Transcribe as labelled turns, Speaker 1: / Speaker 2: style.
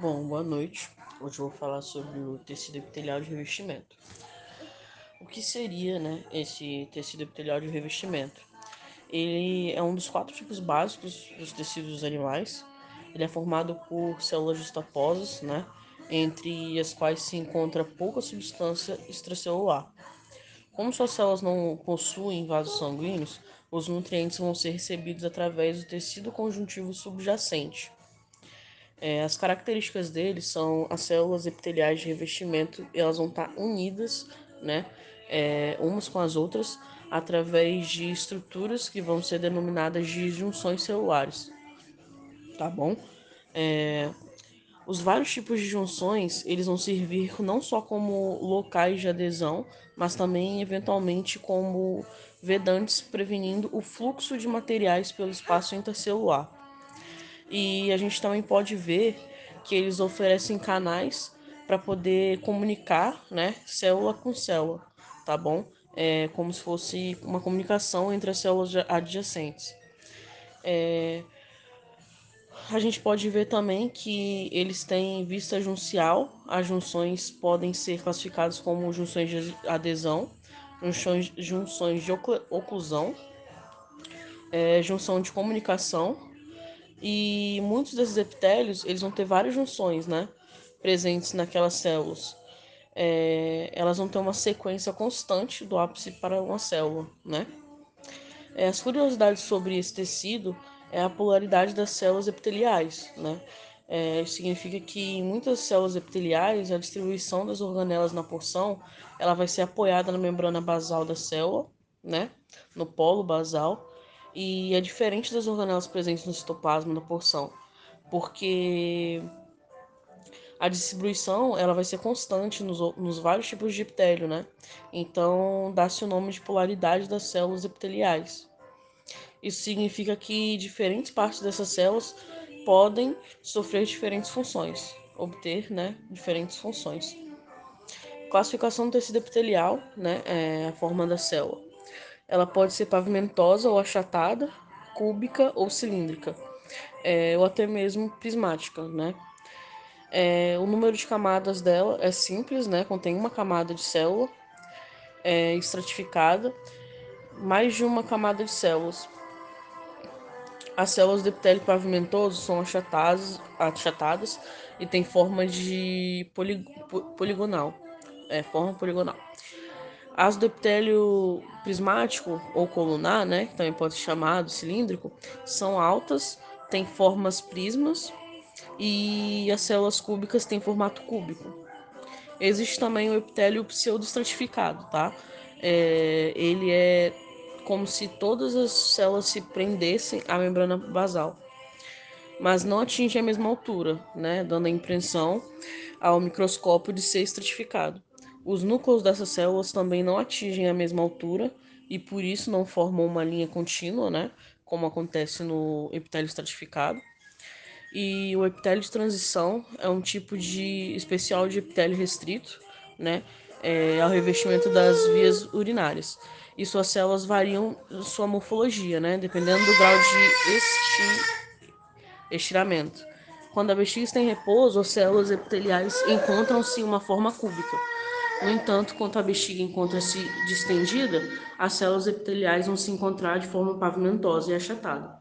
Speaker 1: Bom, boa noite. Hoje eu vou falar sobre o tecido epitelial de revestimento. O que seria, né, esse tecido epitelial de revestimento? Ele é um dos quatro tipos básicos dos tecidos dos animais. Ele é formado por células justaposas, né, entre as quais se encontra pouca substância extracelular. Como suas células não possuem vasos sanguíneos, os nutrientes vão ser recebidos através do tecido conjuntivo subjacente é, as características deles são as células epiteliais de revestimento, elas vão estar unidas, né, é, umas com as outras, através de estruturas que vão ser denominadas de junções celulares, tá bom? É, os vários tipos de junções, eles vão servir não só como locais de adesão, mas também eventualmente como vedantes prevenindo o fluxo de materiais pelo espaço intercelular. E a gente também pode ver que eles oferecem canais para poder comunicar, né, célula com célula, tá bom? É como se fosse uma comunicação entre as células adjacentes. É, a gente pode ver também que eles têm vista juncial. As junções podem ser classificadas como junções de adesão, junções, junções de oclusão, é, junção de comunicação e muitos desses epitélios, eles vão ter várias junções, né? Presentes naquelas células. É, elas vão ter uma sequência constante do ápice para uma célula, né? É, as curiosidades sobre esse tecido é a polaridade das células epiteliais, né? É, significa que em muitas células epiteliais a distribuição das organelas na porção ela vai ser apoiada na membrana basal da célula, né? No polo basal e é diferente das organelas presentes no citoplasma da porção, porque a distribuição ela vai ser constante nos, nos vários tipos de epitélio, né? Então dá-se o nome de polaridade das células epiteliais. Isso significa que diferentes partes dessas células podem sofrer diferentes funções, obter né, diferentes funções. Classificação do tecido epitelial, né, é a forma da célula. Ela pode ser pavimentosa ou achatada, cúbica ou cilíndrica, é, ou até mesmo prismática, né? É, o número de camadas dela é simples, né? Contém uma camada de célula é, estratificada, mais de uma camada de células. As células do epitélio pavimentoso são achatadas, achatadas e têm forma de poligonal, é, forma poligonal. As do epitélio prismático ou colunar, né, que também pode ser chamado cilíndrico, são altas, têm formas prismas e as células cúbicas têm formato cúbico. Existe também o epitélio pseudoestratificado, tá? É, ele é como se todas as células se prendessem à membrana basal, mas não atinge a mesma altura, né, dando a impressão ao microscópio de ser estratificado. Os núcleos dessas células também não atingem a mesma altura e por isso não formam uma linha contínua, né? Como acontece no epitélio estratificado. E o epitélio de transição é um tipo de especial de epitélio restrito, né? É, ao revestimento das vias urinárias. E suas células variam sua morfologia, né? Dependendo do grau de esti... estiramento. Quando a bexiga está em repouso, as células epiteliais encontram-se em uma forma cúbica. No entanto, quando a bexiga encontra-se distendida, as células epiteliais vão se encontrar de forma pavimentosa e achatada.